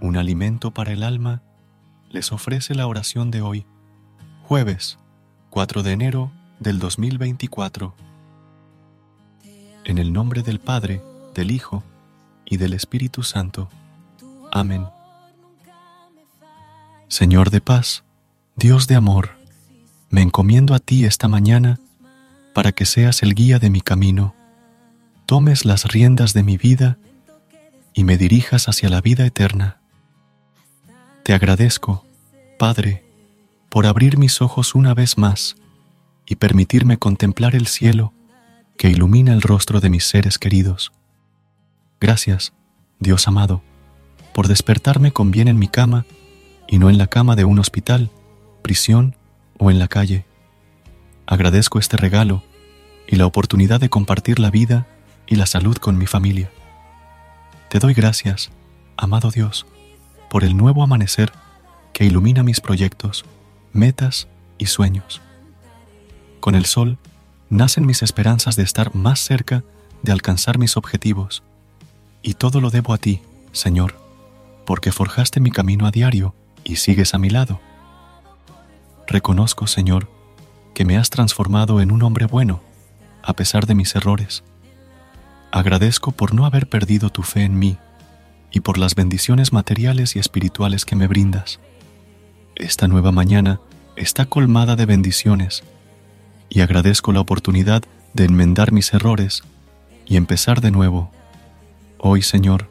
Un alimento para el alma, les ofrece la oración de hoy, jueves 4 de enero del 2024. En el nombre del Padre, del Hijo y del Espíritu Santo. Amén. Señor de paz, Dios de amor, me encomiendo a ti esta mañana para que seas el guía de mi camino, tomes las riendas de mi vida y me dirijas hacia la vida eterna. Te agradezco, Padre, por abrir mis ojos una vez más y permitirme contemplar el cielo que ilumina el rostro de mis seres queridos. Gracias, Dios amado, por despertarme con bien en mi cama y no en la cama de un hospital, prisión o en la calle. Agradezco este regalo y la oportunidad de compartir la vida y la salud con mi familia. Te doy gracias, amado Dios, por el nuevo amanecer que ilumina mis proyectos, metas y sueños. Con el sol nacen mis esperanzas de estar más cerca de alcanzar mis objetivos, y todo lo debo a ti, Señor, porque forjaste mi camino a diario y sigues a mi lado. Reconozco, Señor, que me has transformado en un hombre bueno, a pesar de mis errores. Agradezco por no haber perdido tu fe en mí y por las bendiciones materiales y espirituales que me brindas. Esta nueva mañana está colmada de bendiciones y agradezco la oportunidad de enmendar mis errores y empezar de nuevo. Hoy, Señor,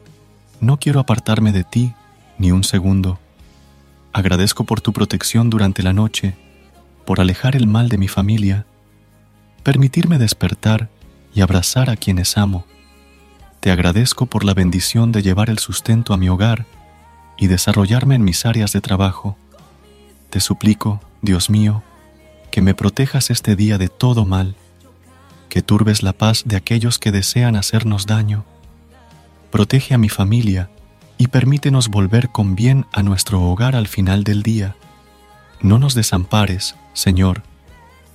no quiero apartarme de ti ni un segundo. Agradezco por tu protección durante la noche, por alejar el mal de mi familia, permitirme despertar y abrazar a quienes amo te agradezco por la bendición de llevar el sustento a mi hogar y desarrollarme en mis áreas de trabajo. Te suplico, Dios mío, que me protejas este día de todo mal, que turbes la paz de aquellos que desean hacernos daño. Protege a mi familia y permítenos volver con bien a nuestro hogar al final del día. No nos desampares, Señor,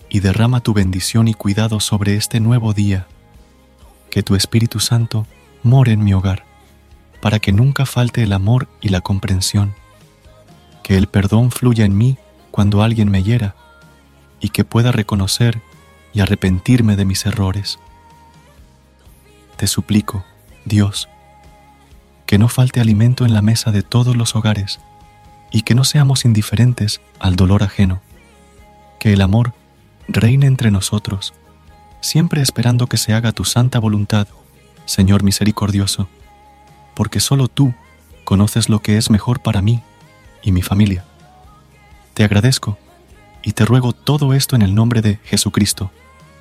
y derrama tu bendición y cuidado sobre este nuevo día. Que tu Espíritu Santo more en mi hogar, para que nunca falte el amor y la comprensión, que el perdón fluya en mí cuando alguien me hiera, y que pueda reconocer y arrepentirme de mis errores. Te suplico, Dios, que no falte alimento en la mesa de todos los hogares, y que no seamos indiferentes al dolor ajeno, que el amor reine entre nosotros, siempre esperando que se haga tu santa voluntad Señor misericordioso, porque solo tú conoces lo que es mejor para mí y mi familia. Te agradezco y te ruego todo esto en el nombre de Jesucristo,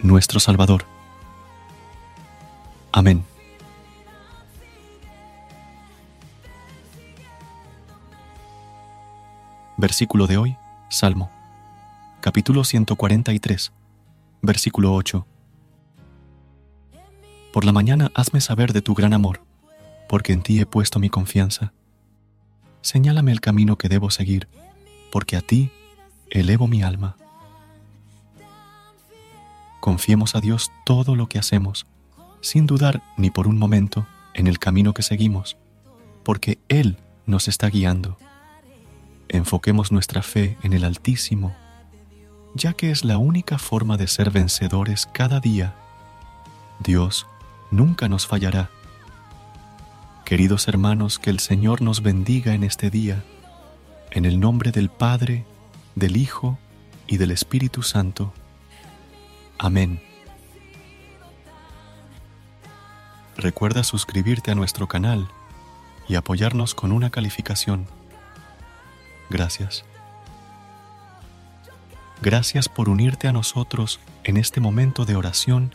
nuestro Salvador. Amén. Versículo de hoy, Salmo, capítulo 143, versículo 8. Por la mañana hazme saber de tu gran amor, porque en ti he puesto mi confianza. Señálame el camino que debo seguir, porque a ti elevo mi alma. Confiemos a Dios todo lo que hacemos, sin dudar ni por un momento en el camino que seguimos, porque Él nos está guiando. Enfoquemos nuestra fe en el Altísimo, ya que es la única forma de ser vencedores cada día. Dios nunca nos fallará. Queridos hermanos, que el Señor nos bendiga en este día, en el nombre del Padre, del Hijo y del Espíritu Santo. Amén. Recuerda suscribirte a nuestro canal y apoyarnos con una calificación. Gracias. Gracias por unirte a nosotros en este momento de oración